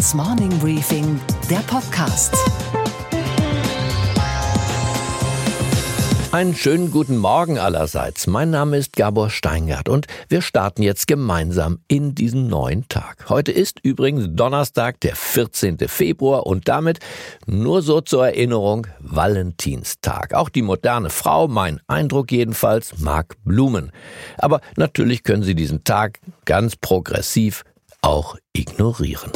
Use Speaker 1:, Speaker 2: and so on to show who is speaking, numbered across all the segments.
Speaker 1: Handelsblatts Morning Briefing, der Podcast.
Speaker 2: Einen schönen guten Morgen allerseits. Mein Name ist Gabor Steingart und wir starten jetzt gemeinsam in diesen neuen Tag. Heute ist übrigens Donnerstag, der 14. Februar und damit nur so zur Erinnerung Valentinstag. Auch die moderne Frau, mein Eindruck jedenfalls, mag Blumen. Aber natürlich können Sie diesen Tag ganz progressiv auch ignorieren.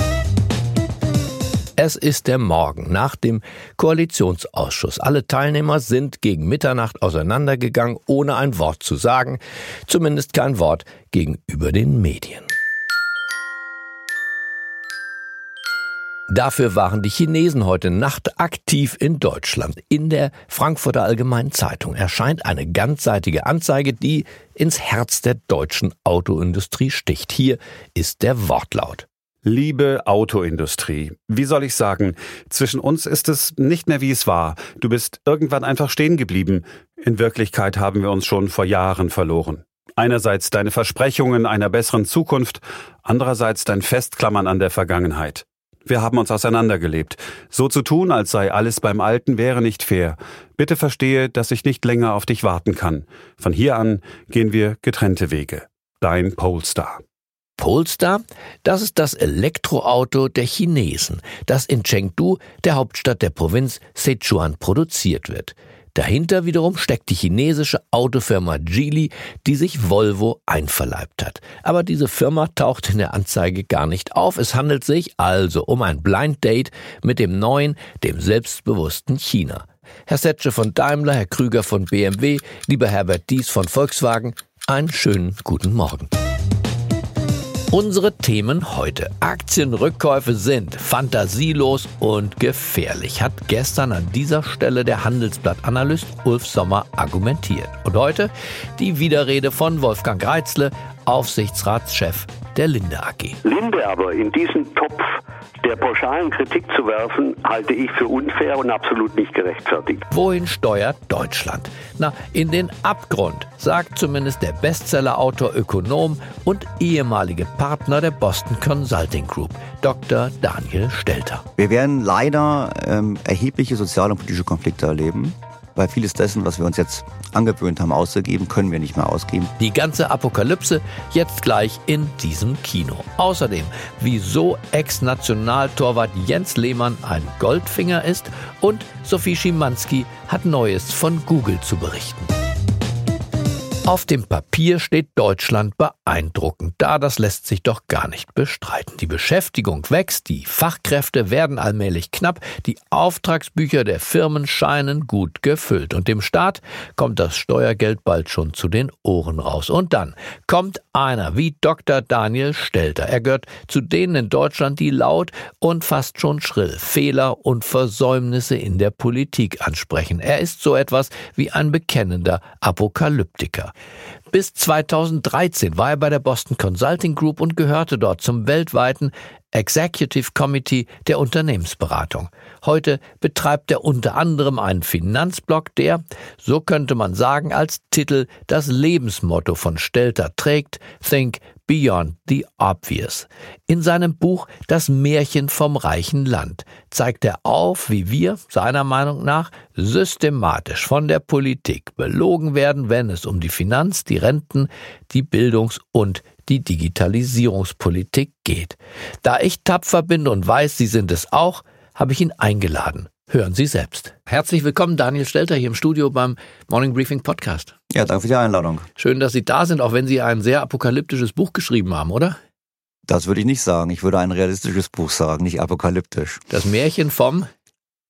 Speaker 2: Es ist der Morgen nach dem Koalitionsausschuss. Alle Teilnehmer sind gegen Mitternacht auseinandergegangen, ohne ein Wort zu sagen, zumindest kein Wort gegenüber den Medien. Dafür waren die Chinesen heute Nacht aktiv in Deutschland. In der Frankfurter Allgemeinen Zeitung erscheint eine ganzseitige Anzeige, die ins Herz der deutschen Autoindustrie sticht. Hier ist der Wortlaut.
Speaker 3: Liebe Autoindustrie, wie soll ich sagen, zwischen uns ist es nicht mehr wie es war. Du bist irgendwann einfach stehen geblieben. In Wirklichkeit haben wir uns schon vor Jahren verloren. Einerseits deine Versprechungen einer besseren Zukunft, andererseits dein Festklammern an der Vergangenheit. Wir haben uns auseinandergelebt. So zu tun, als sei alles beim Alten, wäre nicht fair. Bitte verstehe, dass ich nicht länger auf dich warten kann. Von hier an gehen wir getrennte Wege. Dein Polestar.
Speaker 2: Polestar, das ist das Elektroauto der Chinesen, das in Chengdu, der Hauptstadt der Provinz Sichuan, produziert wird. Dahinter wiederum steckt die chinesische Autofirma Geely, die sich Volvo einverleibt hat. Aber diese Firma taucht in der Anzeige gar nicht auf. Es handelt sich also um ein Blind Date mit dem neuen, dem selbstbewussten China. Herr Setsche von Daimler, Herr Krüger von BMW, lieber Herbert Dies von Volkswagen, einen schönen guten Morgen. Unsere Themen heute. Aktienrückkäufe sind fantasielos und gefährlich, hat gestern an dieser Stelle der Handelsblatt-Analyst Ulf Sommer argumentiert. Und heute die Widerrede von Wolfgang Reitzle, Aufsichtsratschef der Linde AG.
Speaker 4: Linde aber in diesen Topf der pauschalen Kritik zu werfen, halte ich für unfair und absolut nicht gerechtfertigt.
Speaker 2: Wohin steuert Deutschland? Na, in den Abgrund, sagt zumindest der Bestsellerautor, Ökonom und ehemalige Partner der Boston Consulting Group, Dr. Daniel Stelter.
Speaker 5: Wir werden leider ähm, erhebliche soziale und politische Konflikte erleben weil vieles dessen, was wir uns jetzt angewöhnt haben auszugeben, können wir nicht mehr ausgeben.
Speaker 2: Die ganze Apokalypse jetzt gleich in diesem Kino. Außerdem, wieso Ex-Nationaltorwart Jens Lehmann ein Goldfinger ist und Sophie Schimanski hat Neues von Google zu berichten. Auf dem Papier steht Deutschland beeindruckend da, das lässt sich doch gar nicht bestreiten. Die Beschäftigung wächst, die Fachkräfte werden allmählich knapp, die Auftragsbücher der Firmen scheinen gut gefüllt und dem Staat kommt das Steuergeld bald schon zu den Ohren raus. Und dann kommt einer wie Dr. Daniel Stelter. Er gehört zu denen in Deutschland, die laut und fast schon schrill Fehler und Versäumnisse in der Politik ansprechen. Er ist so etwas wie ein bekennender Apokalyptiker. Bis 2013 war er bei der Boston Consulting Group und gehörte dort zum weltweiten Executive Committee der Unternehmensberatung. Heute betreibt er unter anderem einen Finanzblog, der, so könnte man sagen, als Titel das Lebensmotto von Stelter trägt, Think Beyond the Obvious. In seinem Buch Das Märchen vom reichen Land zeigt er auf, wie wir, seiner Meinung nach, systematisch von der Politik belogen werden, wenn es um die Finanz, die Renten, die Bildungs- und die Digitalisierungspolitik geht. Da ich tapfer bin und weiß, Sie sind es auch, habe ich ihn eingeladen. Hören Sie selbst. Herzlich willkommen, Daniel Stelter, hier im Studio beim Morning Briefing Podcast.
Speaker 5: Ja, danke für die Einladung.
Speaker 2: Schön, dass Sie da sind, auch wenn Sie ein sehr apokalyptisches Buch geschrieben haben, oder?
Speaker 5: Das würde ich nicht sagen. Ich würde ein realistisches Buch sagen, nicht apokalyptisch.
Speaker 2: Das Märchen vom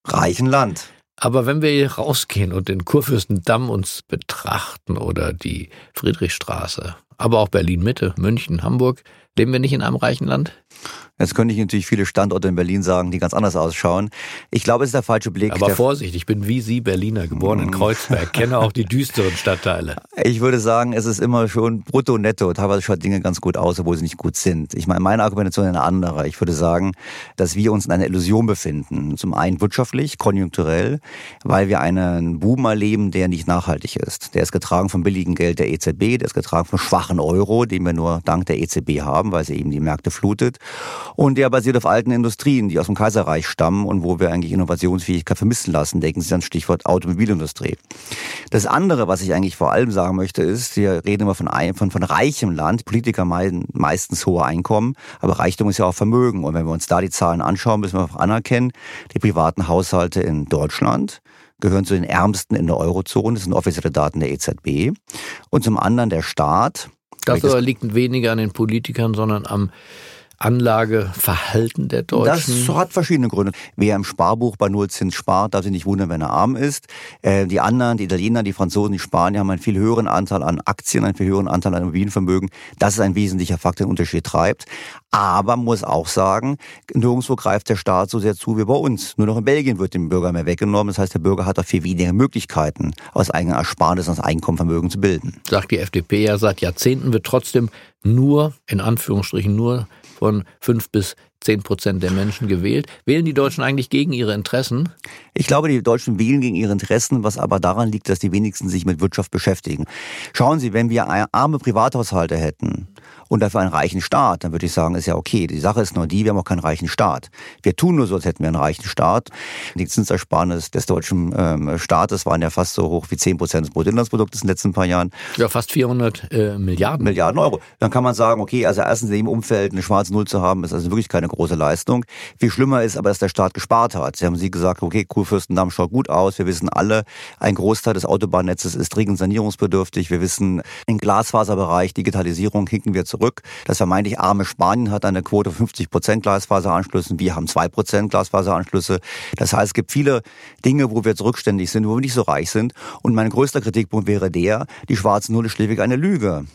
Speaker 5: reichen Land.
Speaker 2: Aber wenn wir hier rausgehen und den Kurfürstendamm uns betrachten oder die Friedrichstraße, aber auch Berlin Mitte, München, Hamburg, leben wir nicht in einem reichen Land?
Speaker 5: Jetzt könnte ich natürlich viele Standorte in Berlin sagen, die ganz anders ausschauen. Ich glaube, es ist der falsche Blick.
Speaker 2: Aber Vorsicht, ich bin wie Sie Berliner, geboren in Kreuzberg, kenne auch die düsteren Stadtteile.
Speaker 5: Ich würde sagen, es ist immer schon brutto, netto. Teilweise schaut Dinge ganz gut aus, obwohl sie nicht gut sind. Ich meine, meine Argumentation ist eine andere. Ich würde sagen, dass wir uns in einer Illusion befinden. Zum einen wirtschaftlich, konjunkturell, weil wir einen Boom erleben, der nicht nachhaltig ist. Der ist getragen vom billigen Geld der EZB, der ist getragen vom schwachen Euro, den wir nur dank der EZB haben haben, weil sie eben die Märkte flutet. Und der basiert auf alten Industrien, die aus dem Kaiserreich stammen und wo wir eigentlich Innovationsfähigkeit vermissen lassen. Denken Sie an Stichwort Automobilindustrie. Das andere, was ich eigentlich vor allem sagen möchte, ist, wir reden immer von, von, von reichem Land. Politiker meiden meistens hohe Einkommen, aber Reichtum ist ja auch Vermögen. Und wenn wir uns da die Zahlen anschauen, müssen wir auch anerkennen, die privaten Haushalte in Deutschland gehören zu den ärmsten in der Eurozone. Das sind offizielle Daten der EZB. Und zum anderen der Staat.
Speaker 2: Das aber liegt weniger an den Politikern, sondern am Anlageverhalten der Deutschen?
Speaker 5: Das hat verschiedene Gründe. Wer im Sparbuch bei Nullzins spart, darf sich nicht wundern, wenn er arm ist. Äh, die anderen, die Italiener, die Franzosen, die Spanier haben einen viel höheren Anteil an Aktien, einen viel höheren Anteil an Immobilienvermögen. Das ist ein wesentlicher Faktor, der den Unterschied treibt. Aber man muss auch sagen, nirgendwo greift der Staat so sehr zu wie bei uns. Nur noch in Belgien wird dem Bürger mehr weggenommen. Das heißt, der Bürger hat auch viel weniger Möglichkeiten, aus eigener Ersparnis, aus Einkommenvermögen zu bilden.
Speaker 2: Sagt die FDP ja seit Jahrzehnten, wird trotzdem nur, in Anführungsstrichen nur, von fünf bis zehn Prozent der Menschen gewählt. Wählen die Deutschen eigentlich gegen ihre Interessen?
Speaker 5: Ich glaube, die Deutschen wählen gegen ihre Interessen, was aber daran liegt, dass die wenigsten sich mit Wirtschaft beschäftigen. Schauen Sie, wenn wir arme Privathaushalte hätten, und dafür einen reichen Staat, dann würde ich sagen, ist ja okay. Die Sache ist nur die, wir haben auch keinen reichen Staat. Wir tun nur so, als hätten wir einen reichen Staat. Die Zinsersparnis des deutschen ähm, Staates waren ja fast so hoch wie 10 Prozent des Bruttoinlandsproduktes in den letzten paar Jahren.
Speaker 2: Ja, fast 400 äh, Milliarden.
Speaker 5: Milliarden Euro. Dann kann man sagen, okay, also erstens in dem Umfeld eine schwarze Null zu haben, ist also wirklich keine große Leistung. Viel schlimmer ist aber, dass der Staat gespart hat. Sie haben Sie gesagt, okay, Kurfürstendamm schaut gut aus. Wir wissen alle, ein Großteil des Autobahnnetzes ist dringend sanierungsbedürftig. Wir wissen, im Glasfaserbereich, Digitalisierung hinken wir zurück. Das vermeintlich arme Spanien hat eine Quote von 50 Prozent Glasfaseranschlüssen. Wir haben zwei Prozent Glasfaseranschlüsse. Das heißt, es gibt viele Dinge, wo wir zurückständig sind, wo wir nicht so reich sind. Und mein größter Kritikpunkt wäre der, die schwarze Null ist schlichtweg eine Lüge.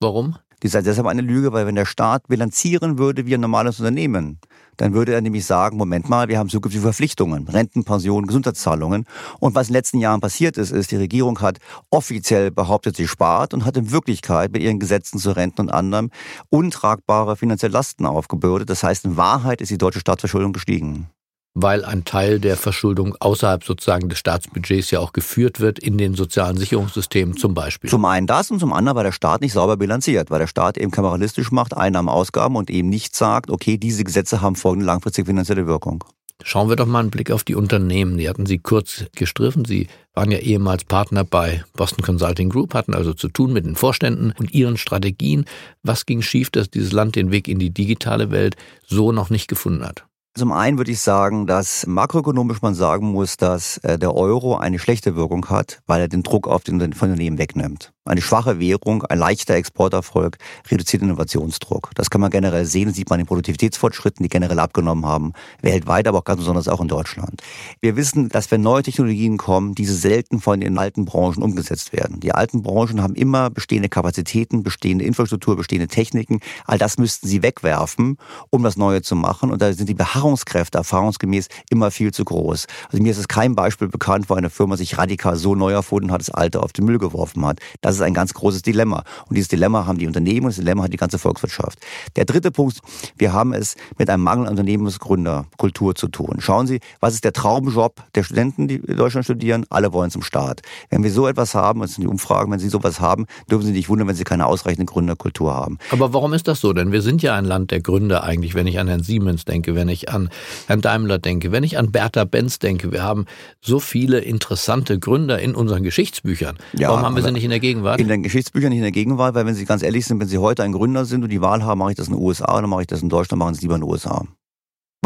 Speaker 2: Warum?
Speaker 5: Die ist deshalb eine Lüge, weil wenn der Staat bilanzieren würde wie ein normales Unternehmen, dann würde er nämlich sagen, Moment mal, wir haben zukünftige Verpflichtungen, Renten, Pensionen, Gesundheitszahlungen. Und was in den letzten Jahren passiert ist, ist, die Regierung hat offiziell behauptet, sie spart und hat in Wirklichkeit mit ihren Gesetzen zu Renten und anderem untragbare finanzielle Lasten aufgebürdet. Das heißt, in Wahrheit ist die deutsche Staatsverschuldung gestiegen
Speaker 2: weil ein Teil der Verschuldung außerhalb sozusagen des Staatsbudgets ja auch geführt wird in den sozialen Sicherungssystemen zum Beispiel.
Speaker 5: Zum einen das und zum anderen, weil der Staat nicht sauber bilanziert, weil der Staat eben kameralistisch macht, Einnahmen, Ausgaben und eben nicht sagt, okay, diese Gesetze haben folgende langfristige finanzielle Wirkung.
Speaker 2: Schauen wir doch mal einen Blick auf die Unternehmen. Die hatten Sie kurz gestriffen. Sie waren ja ehemals Partner bei Boston Consulting Group, hatten also zu tun mit den Vorständen und ihren Strategien. Was ging schief, dass dieses Land den Weg in die digitale Welt so noch nicht gefunden hat?
Speaker 5: Zum einen würde ich sagen, dass makroökonomisch man sagen muss, dass äh, der Euro eine schlechte Wirkung hat, weil er den Druck auf den Unternehmen wegnimmt. Eine schwache Währung, ein leichter Exporterfolg reduziert Innovationsdruck. Das kann man generell sehen, sieht man in Produktivitätsfortschritten, die generell abgenommen haben, weltweit, aber auch ganz besonders auch in Deutschland. Wir wissen, dass wenn neue Technologien kommen, diese selten von den alten Branchen umgesetzt werden. Die alten Branchen haben immer bestehende Kapazitäten, bestehende Infrastruktur, bestehende Techniken. All das müssten sie wegwerfen, um das Neue zu machen. Und da sind die Beharrungskräfte erfahrungsgemäß immer viel zu groß. Also mir ist es kein Beispiel bekannt, wo eine Firma sich radikal so neu erfunden hat, das Alte auf den Müll geworfen hat. Das ist ein ganz großes Dilemma. Und dieses Dilemma haben die Unternehmen und das Dilemma hat die ganze Volkswirtschaft. Der dritte Punkt, wir haben es mit einem Mangel an Unternehmensgründerkultur zu tun. Schauen Sie, was ist der Traumjob der Studenten, die in Deutschland studieren? Alle wollen zum Staat. Wenn wir so etwas haben, das sind die Umfragen, wenn Sie sowas haben, dürfen Sie nicht wundern, wenn Sie keine ausreichende Gründerkultur haben.
Speaker 2: Aber warum ist das so? Denn wir sind ja ein Land der Gründer eigentlich, wenn ich an Herrn Siemens denke, wenn ich an Herrn Daimler denke, wenn ich an Bertha Benz denke. Wir haben so viele interessante Gründer in unseren Geschichtsbüchern. Ja, warum haben wir sie nicht in der Gegenwart?
Speaker 5: Gegenwart? In den Geschichtsbüchern, nicht in der Gegenwart, weil wenn Sie ganz ehrlich sind, wenn Sie heute ein Gründer sind und die Wahl haben, mache ich das in den USA oder mache ich das in Deutschland, machen Sie lieber in den USA.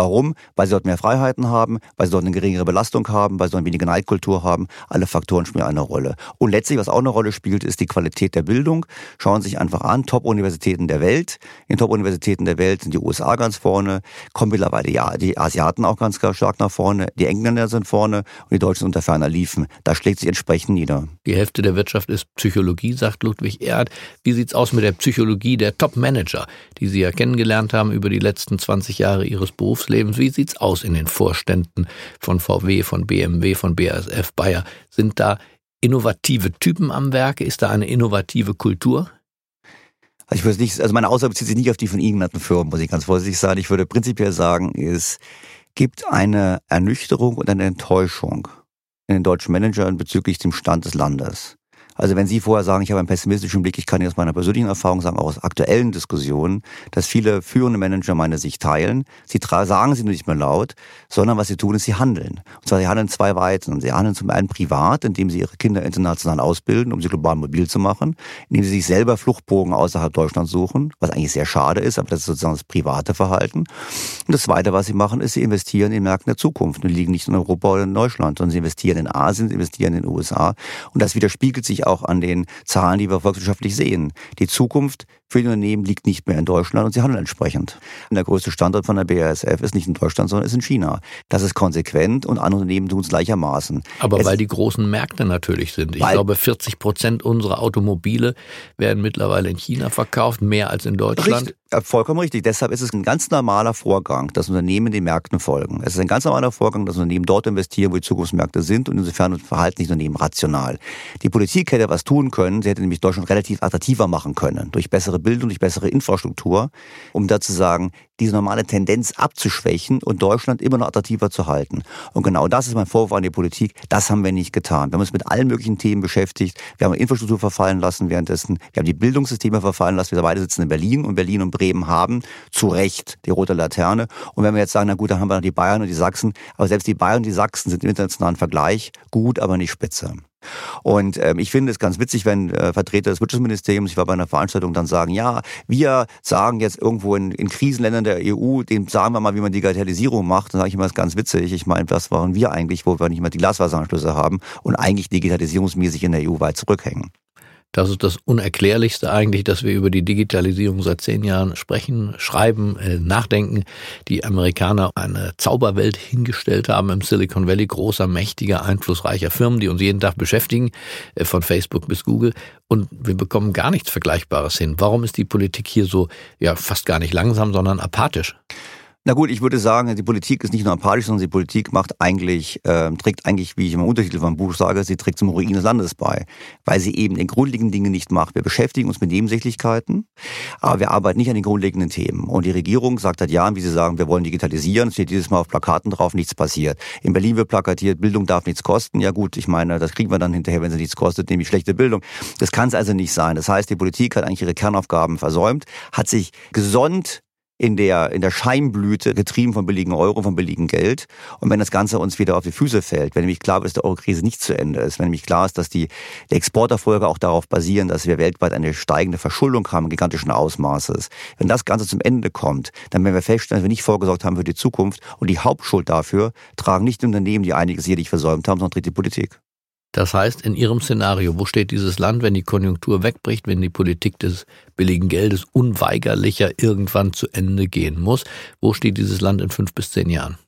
Speaker 5: Warum? Weil sie dort mehr Freiheiten haben, weil sie dort eine geringere Belastung haben, weil sie dort weniger Neidkultur haben. Alle Faktoren spielen eine Rolle. Und letztlich, was auch eine Rolle spielt, ist die Qualität der Bildung. Schauen Sie sich einfach an, Top-Universitäten der Welt. In Top-Universitäten der Welt sind die USA ganz vorne, kommen mittlerweile die Asiaten auch ganz stark nach vorne, die Engländer sind vorne und die Deutschen unter ferner liefen. Da schlägt sich entsprechend nieder.
Speaker 2: Die Hälfte der Wirtschaft ist Psychologie, sagt Ludwig Erd. Wie sieht's aus mit der Psychologie der Top-Manager, die Sie ja kennengelernt haben über die letzten 20 Jahre Ihres Berufs? Berufslebens. Wie sieht's aus in den Vorständen von VW, von BMW, von BASF, Bayer? Sind da innovative Typen am Werke? Ist da eine innovative Kultur?
Speaker 5: Also ich würde nicht, also meine Aussage bezieht sich nicht auf die von Ihnen genannten Firmen, muss ich ganz vorsichtig sagen. Ich würde prinzipiell sagen, es gibt eine Ernüchterung und eine Enttäuschung in den deutschen Managern bezüglich dem Stand des Landes. Also wenn Sie vorher sagen, ich habe einen pessimistischen Blick, ich kann Ihnen aus meiner persönlichen Erfahrung sagen, auch aus aktuellen Diskussionen, dass viele führende Manager meine Sicht teilen. Sie sagen sie nur nicht mehr laut, sondern was sie tun, ist, sie handeln. Und zwar, sie handeln zwei Weiten. Sie handeln zum einen privat, indem sie ihre Kinder international ausbilden, um sie global mobil zu machen, indem sie sich selber Fluchtbogen außerhalb Deutschlands suchen, was eigentlich sehr schade ist, aber das ist sozusagen das private Verhalten. Und das Zweite, was sie machen, ist, sie investieren in Märkten der Zukunft und liegen nicht in Europa oder in Deutschland, sondern sie investieren in Asien, sie investieren in den USA. Und das widerspiegelt sich auch an den Zahlen, die wir volkswirtschaftlich sehen. Die Zukunft für die Unternehmen liegt nicht mehr in Deutschland und sie handeln entsprechend. Und der größte Standort von der BASF ist nicht in Deutschland, sondern ist in China. Das ist konsequent und andere Unternehmen tun es gleichermaßen.
Speaker 2: Aber
Speaker 5: es
Speaker 2: weil die großen Märkte natürlich sind. Ich glaube, 40 Prozent unserer Automobile werden mittlerweile in China verkauft, mehr als in Deutschland.
Speaker 5: Richtig, vollkommen richtig. Deshalb ist es ein ganz normaler Vorgang, dass Unternehmen den Märkten folgen. Es ist ein ganz normaler Vorgang, dass Unternehmen dort investieren, wo die Zukunftsmärkte sind und insofern verhalten sich Unternehmen rational. Die Politik hätte was tun können. Sie hätte nämlich Deutschland relativ attraktiver machen können durch bessere Bildung, durch bessere Infrastruktur, um da zu sagen, diese normale Tendenz abzuschwächen und Deutschland immer noch attraktiver zu halten. Und genau das ist mein Vorwurf an die Politik. Das haben wir nicht getan. Wir haben uns mit allen möglichen Themen beschäftigt. Wir haben Infrastruktur verfallen lassen währenddessen. Wir haben die Bildungssysteme verfallen lassen. Wir beide sitzen in Berlin und Berlin und Bremen haben zu Recht die rote Laterne. Und wenn wir jetzt sagen, na gut, dann haben wir noch die Bayern und die Sachsen. Aber selbst die Bayern und die Sachsen sind im internationalen Vergleich gut, aber nicht spitze. Und ähm, ich finde es ganz witzig, wenn äh, Vertreter des Wirtschaftsministeriums, ich war bei einer Veranstaltung, dann sagen, ja, wir sagen jetzt irgendwo in, in Krisenländern der EU, dem sagen wir mal, wie man Digitalisierung macht. Dann sage ich immer, das ist ganz witzig. Ich meine, was waren wir eigentlich, wo wir nicht mehr die Glasfaseranschlüsse haben und eigentlich digitalisierungsmäßig in der EU weit zurückhängen?
Speaker 2: Das ist das Unerklärlichste eigentlich, dass wir über die Digitalisierung seit zehn Jahren sprechen, schreiben, äh, nachdenken. Die Amerikaner eine Zauberwelt hingestellt haben im Silicon Valley, großer, mächtiger, einflussreicher Firmen, die uns jeden Tag beschäftigen, äh, von Facebook bis Google. Und wir bekommen gar nichts Vergleichbares hin. Warum ist die Politik hier so, ja, fast gar nicht langsam, sondern apathisch?
Speaker 5: Na gut, ich würde sagen, die Politik ist nicht nur apathisch, sondern die Politik macht eigentlich, äh, trägt eigentlich, wie ich im Untertitel vom Buch sage, sie trägt zum Ruin des Landes bei, weil sie eben den grundlegenden Dinge nicht macht. Wir beschäftigen uns mit Nebensächlichkeiten, aber wir arbeiten nicht an den grundlegenden Themen. Und die Regierung sagt seit Jahren, wie sie sagen, wir wollen digitalisieren, steht dieses Mal auf Plakaten drauf, nichts passiert. In Berlin wird plakatiert, Bildung darf nichts kosten. Ja gut, ich meine, das kriegen wir dann hinterher, wenn sie nichts kostet, nämlich schlechte Bildung. Das kann es also nicht sein. Das heißt, die Politik hat eigentlich ihre Kernaufgaben versäumt, hat sich gesonnt in der, in der Scheinblüte, getrieben von billigen Euro, von billigem Geld. Und wenn das Ganze uns wieder auf die Füße fällt, wenn nämlich klar ist, dass die Eurokrise nicht zu Ende ist, wenn nämlich klar ist, dass die, die Exporterfolge auch darauf basieren, dass wir weltweit eine steigende Verschuldung haben, gigantischen Ausmaßes. Wenn das Ganze zum Ende kommt, dann werden wir feststellen, dass wir nicht vorgesorgt haben für die Zukunft. Und die Hauptschuld dafür tragen nicht die Unternehmen, die einiges hier nicht versäumt haben, sondern die Politik.
Speaker 2: Das heißt, in Ihrem Szenario, wo steht dieses Land, wenn die Konjunktur wegbricht, wenn die Politik des billigen Geldes unweigerlicher irgendwann zu Ende gehen muss? Wo steht dieses Land in fünf bis zehn Jahren?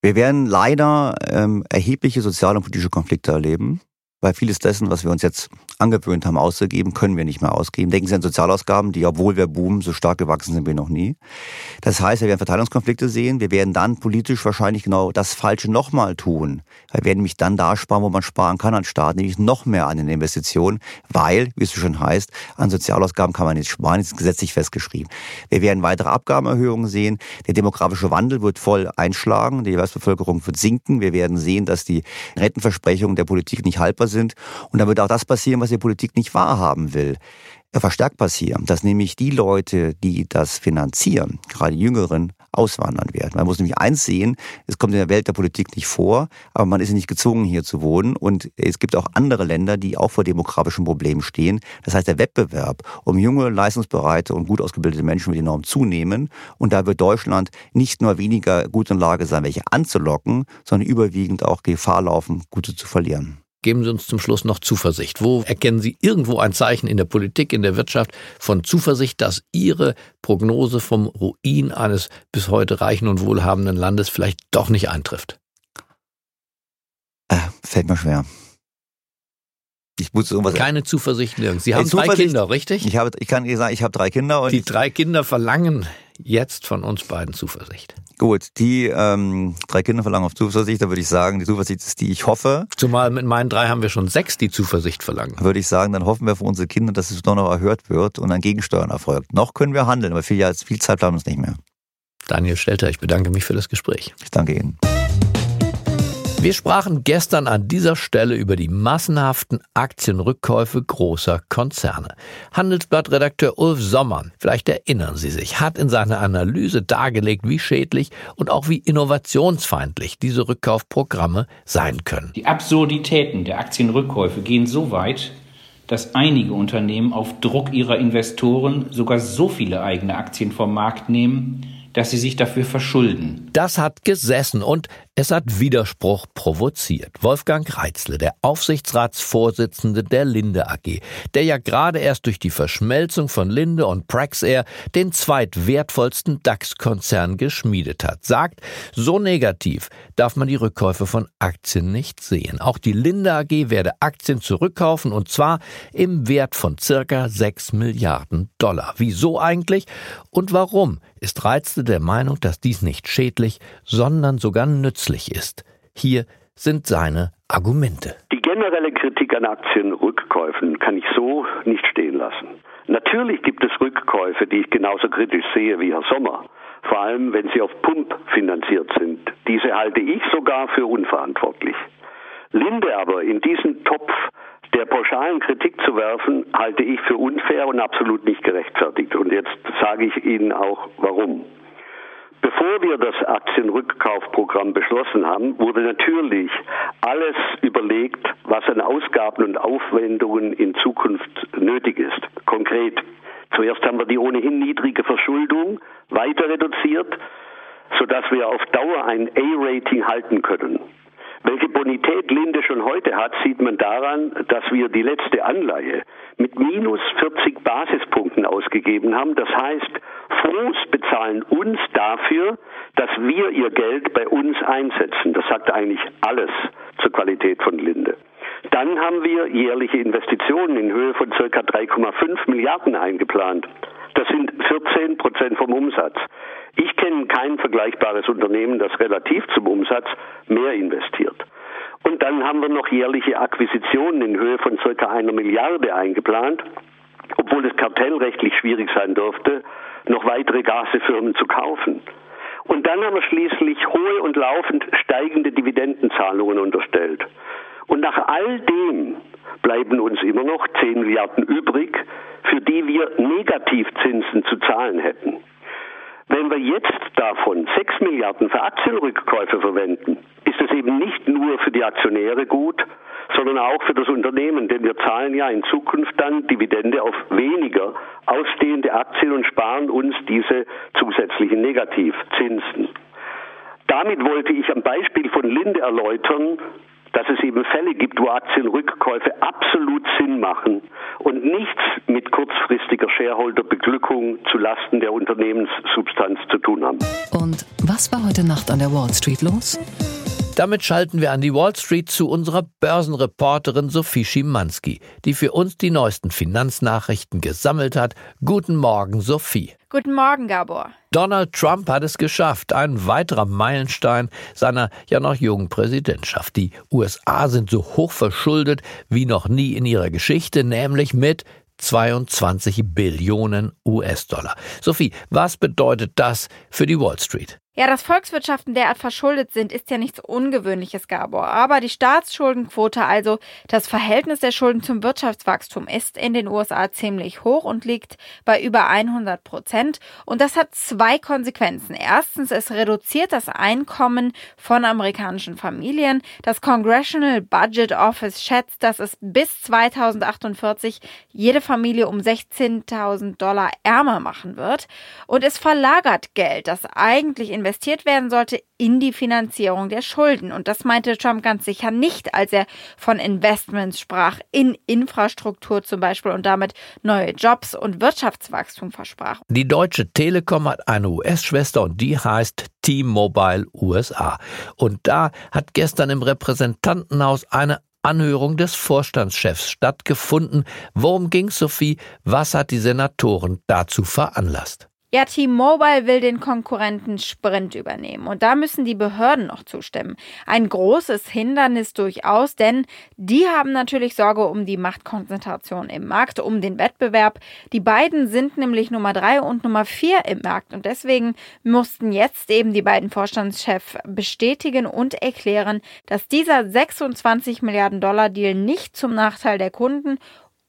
Speaker 5: Wir werden leider ähm, erhebliche soziale und politische Konflikte erleben. Weil vieles dessen, was wir uns jetzt angewöhnt haben auszugeben, können wir nicht mehr ausgeben. Denken Sie an Sozialausgaben, die, obwohl wir boomen, so stark gewachsen sind wie noch nie. Das heißt, wir werden Verteilungskonflikte sehen. Wir werden dann politisch wahrscheinlich genau das Falsche nochmal tun. Wir werden nämlich dann da sparen, wo man sparen kann an Staat, nämlich noch mehr an den Investitionen, weil, wie es so schön heißt, an Sozialausgaben kann man nicht sparen, das ist gesetzlich festgeschrieben. Wir werden weitere Abgabenerhöhungen sehen. Der demografische Wandel wird voll einschlagen. Die Erwerbsbevölkerung wird sinken. Wir werden sehen, dass die Rentenversprechungen der Politik nicht haltbar sind. Und dann wird auch das passieren, was die Politik nicht wahrhaben will. Verstärkt passieren, dass nämlich die Leute, die das finanzieren, gerade die Jüngeren, auswandern werden. Man muss nämlich eins sehen, es kommt in der Welt der Politik nicht vor, aber man ist nicht gezwungen, hier zu wohnen. Und es gibt auch andere Länder, die auch vor demografischen Problemen stehen. Das heißt, der Wettbewerb um junge, leistungsbereite und gut ausgebildete Menschen wird enorm zunehmen. Und da wird Deutschland nicht nur weniger gut in Lage sein, welche anzulocken, sondern überwiegend auch Gefahr laufen, gute zu verlieren.
Speaker 2: Geben Sie uns zum Schluss noch Zuversicht. Wo erkennen Sie irgendwo ein Zeichen in der Politik, in der Wirtschaft von Zuversicht, dass Ihre Prognose vom Ruin eines bis heute reichen und wohlhabenden Landes vielleicht doch nicht eintrifft?
Speaker 5: Äh, fällt mir schwer. Ich muss irgendwas
Speaker 2: Keine Zuversicht nirgends. Sie haben drei Kinder, richtig?
Speaker 5: Ich, habe, ich kann Ihnen sagen, ich habe drei Kinder. Und
Speaker 2: Die drei Kinder verlangen jetzt von uns beiden Zuversicht.
Speaker 5: Gut, die ähm, drei Kinder verlangen auf Zuversicht, da würde ich sagen, die Zuversicht ist die, ich hoffe.
Speaker 2: Zumal mit meinen drei haben wir schon sechs, die Zuversicht verlangen.
Speaker 5: Würde ich sagen, dann hoffen wir für unsere Kinder, dass es doch noch erhört wird und ein Gegensteuern erfolgt. Noch können wir handeln, aber viel, viel Zeit bleibt uns nicht mehr.
Speaker 2: Daniel Stelter, ich bedanke mich für das Gespräch.
Speaker 5: Ich danke Ihnen.
Speaker 2: Wir sprachen gestern an dieser Stelle über die massenhaften Aktienrückkäufe großer Konzerne. Handelsblattredakteur Ulf Sommern, vielleicht erinnern Sie sich, hat in seiner Analyse dargelegt, wie schädlich und auch wie innovationsfeindlich diese Rückkaufprogramme sein können.
Speaker 6: Die Absurditäten der Aktienrückkäufe gehen so weit, dass einige Unternehmen auf Druck ihrer Investoren sogar so viele eigene Aktien vom Markt nehmen, dass sie sich dafür verschulden.
Speaker 2: Das hat gesessen und es hat Widerspruch provoziert. Wolfgang Reitzle, der Aufsichtsratsvorsitzende der Linde AG, der ja gerade erst durch die Verschmelzung von Linde und Praxair den zweitwertvollsten DAX-Konzern geschmiedet hat, sagt, so negativ darf man die Rückkäufe von Aktien nicht sehen. Auch die Linde AG werde Aktien zurückkaufen und zwar im Wert von circa 6 Milliarden Dollar. Wieso eigentlich und warum ist Reitzle der Meinung, dass dies nicht schädlich, sondern sogar nützlich ist. Hier sind seine Argumente.
Speaker 4: Die generelle Kritik an Aktienrückkäufen kann ich so nicht stehen lassen. Natürlich gibt es Rückkäufe, die ich genauso kritisch sehe wie Herr Sommer, vor allem wenn sie auf Pump finanziert sind. Diese halte ich sogar für unverantwortlich. Linde aber in diesen Topf der pauschalen Kritik zu werfen, halte ich für unfair und absolut nicht gerechtfertigt. Und jetzt sage ich Ihnen auch warum. Bevor wir das Aktienrückkaufprogramm beschlossen haben, wurde natürlich alles überlegt, was an Ausgaben und Aufwendungen in Zukunft nötig ist. Konkret. Zuerst haben wir die ohnehin niedrige Verschuldung weiter reduziert, sodass wir auf Dauer ein A-Rating halten können. Welche Bonität Linde schon heute hat, sieht man daran, dass wir die letzte Anleihe mit minus 40 Basispunkten ausgegeben haben. Das heißt, Fonds bezahlen uns dafür, dass wir ihr Geld bei uns einsetzen. Das sagt eigentlich alles zur Qualität von Linde. Dann haben wir jährliche Investitionen in Höhe von ca. 3,5 Milliarden eingeplant. Das sind 14 Prozent vom Umsatz. Ich kenne kein vergleichbares Unternehmen, das relativ zum Umsatz mehr investiert. Und dann haben wir noch jährliche Akquisitionen in Höhe von circa einer Milliarde eingeplant, obwohl es kartellrechtlich schwierig sein dürfte, noch weitere Gasefirmen zu kaufen. Und dann haben wir schließlich hohe und laufend steigende Dividendenzahlungen unterstellt. Und nach all dem bleiben uns immer noch 10 Milliarden übrig, für die wir Negativzinsen zu zahlen hätten. Wenn wir jetzt davon 6 Milliarden für Aktienrückkäufe verwenden, ist es eben nicht nur für die Aktionäre gut, sondern auch für das Unternehmen, denn wir zahlen ja in Zukunft dann Dividende auf weniger ausstehende Aktien und sparen uns diese zusätzlichen Negativzinsen. Damit wollte ich am Beispiel von Linde erläutern, dass es eben Fälle gibt, wo Aktienrückkäufe absolut Sinn machen und nichts mit kurzfristiger Shareholderbeglückung zu Lasten der Unternehmenssubstanz zu tun haben.
Speaker 1: Und was war heute Nacht an der Wall Street los?
Speaker 2: Damit schalten wir an die Wall Street zu unserer Börsenreporterin Sophie Schimanski, die für uns die neuesten Finanznachrichten gesammelt hat. Guten Morgen, Sophie.
Speaker 7: Guten Morgen, Gabor.
Speaker 2: Donald Trump hat es geschafft, ein weiterer Meilenstein seiner ja noch jungen Präsidentschaft. Die USA sind so hoch verschuldet wie noch nie in ihrer Geschichte, nämlich mit 22 Billionen US-Dollar. Sophie, was bedeutet das für die Wall Street?
Speaker 7: Ja, dass Volkswirtschaften derart verschuldet sind, ist ja nichts Ungewöhnliches, Gabor. Aber die Staatsschuldenquote, also das Verhältnis der Schulden zum Wirtschaftswachstum, ist in den USA ziemlich hoch und liegt bei über 100 Prozent. Und das hat zwei Konsequenzen. Erstens, es reduziert das Einkommen von amerikanischen Familien. Das Congressional Budget Office schätzt, dass es bis 2048 jede Familie um 16.000 Dollar ärmer machen wird. Und es verlagert Geld, das eigentlich in investiert werden sollte in die Finanzierung der Schulden. Und das meinte Trump ganz sicher nicht, als er von Investments sprach, in Infrastruktur zum Beispiel und damit neue Jobs und Wirtschaftswachstum versprach.
Speaker 2: Die Deutsche Telekom hat eine US-Schwester und die heißt T-Mobile USA. Und da hat gestern im Repräsentantenhaus eine Anhörung des Vorstandschefs stattgefunden. Worum ging Sophie? Was hat die Senatoren dazu veranlasst?
Speaker 7: Ja, T-Mobile will den Konkurrenten Sprint übernehmen und da müssen die Behörden noch zustimmen. Ein großes Hindernis durchaus, denn die haben natürlich Sorge um die Machtkonzentration im Markt, um den Wettbewerb. Die beiden sind nämlich Nummer drei und Nummer vier im Markt und deswegen mussten jetzt eben die beiden Vorstandschefs bestätigen und erklären, dass dieser 26 Milliarden Dollar Deal nicht zum Nachteil der Kunden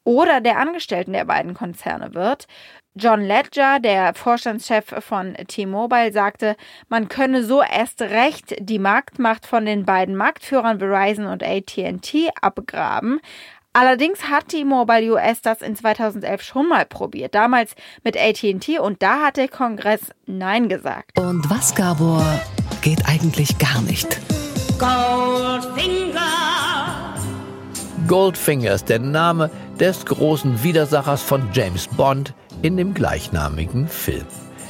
Speaker 7: oder der Angestellten der beiden Konzerne wird. John Ledger, der Vorstandschef von T-Mobile, sagte, man könne so erst recht die Marktmacht von den beiden Marktführern Verizon und AT&T abgraben. Allerdings hat T-Mobile US das in 2011 schon mal probiert, damals mit AT&T und da hat der Kongress Nein gesagt.
Speaker 1: Und was, Gabor, geht eigentlich gar nicht?
Speaker 2: Goldfinger. Goldfinger ist der Name des großen Widersachers von James Bond, in dem gleichnamigen Film.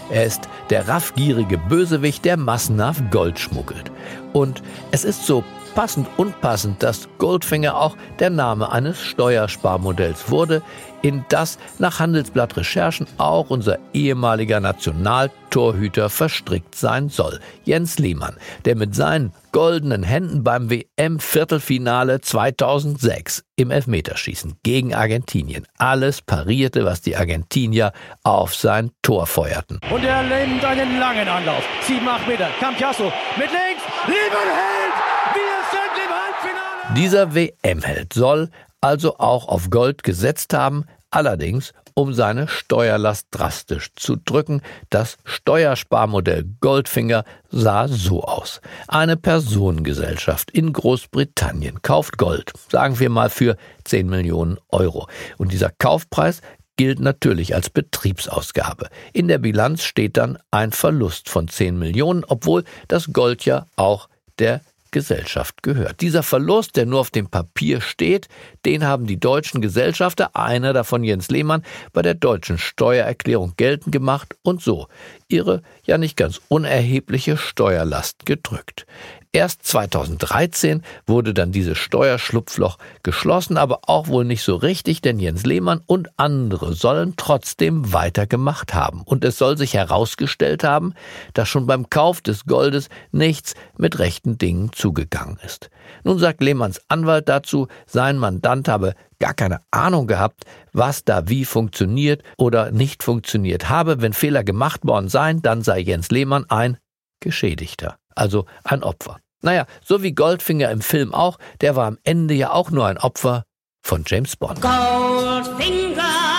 Speaker 2: Er ist der raffgierige Bösewicht, der massenhaft Gold schmuggelt. Und es ist so passend unpassend, dass Goldfinger auch der Name eines Steuersparmodells wurde, in das nach Handelsblatt-Recherchen auch unser ehemaliger Nationaltorhüter verstrickt sein soll. Jens Lehmann, der mit seinen goldenen Händen beim WM-Viertelfinale 2006 im Elfmeterschießen gegen Argentinien alles parierte, was die Argentinier auf sein Tor feuerten.
Speaker 8: Und er nimmt einen langen Anlauf. 7, 8 Meter. Campiasso mit links. Liebenheld! Wir sind im Halbfinale!
Speaker 2: Dieser WM-Held soll also auch auf Gold gesetzt haben, allerdings um seine Steuerlast drastisch zu drücken. Das Steuersparmodell Goldfinger sah so aus. Eine Personengesellschaft in Großbritannien kauft Gold, sagen wir mal für 10 Millionen Euro. Und dieser Kaufpreis gilt natürlich als Betriebsausgabe. In der Bilanz steht dann ein Verlust von 10 Millionen, obwohl das Gold ja auch der Gesellschaft gehört. Dieser Verlust, der nur auf dem Papier steht, den haben die deutschen Gesellschafter, einer davon Jens Lehmann, bei der deutschen Steuererklärung geltend gemacht und so ihre ja nicht ganz unerhebliche Steuerlast gedrückt. Erst 2013 wurde dann dieses Steuerschlupfloch geschlossen, aber auch wohl nicht so richtig, denn Jens Lehmann und andere sollen trotzdem weitergemacht haben. Und es soll sich herausgestellt haben, dass schon beim Kauf des Goldes nichts mit rechten Dingen zugegangen ist. Nun sagt Lehmanns Anwalt dazu, sein Mandant habe gar keine Ahnung gehabt, was da wie funktioniert oder nicht funktioniert habe. Wenn Fehler gemacht worden seien, dann sei Jens Lehmann ein Geschädigter also ein Opfer. Naja, so wie Goldfinger im Film auch, der war am Ende ja auch nur ein Opfer von James Bond. Goldfinger.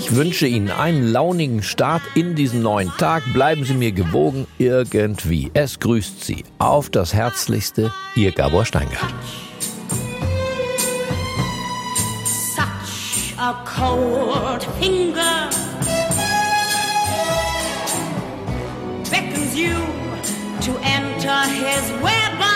Speaker 2: Ich wünsche Ihnen einen launigen Start in diesen neuen Tag. Bleiben Sie mir gewogen irgendwie. Es grüßt Sie. Auf das Herzlichste, Ihr Gabor Steingart. Such a cold finger beckons you to enter his web.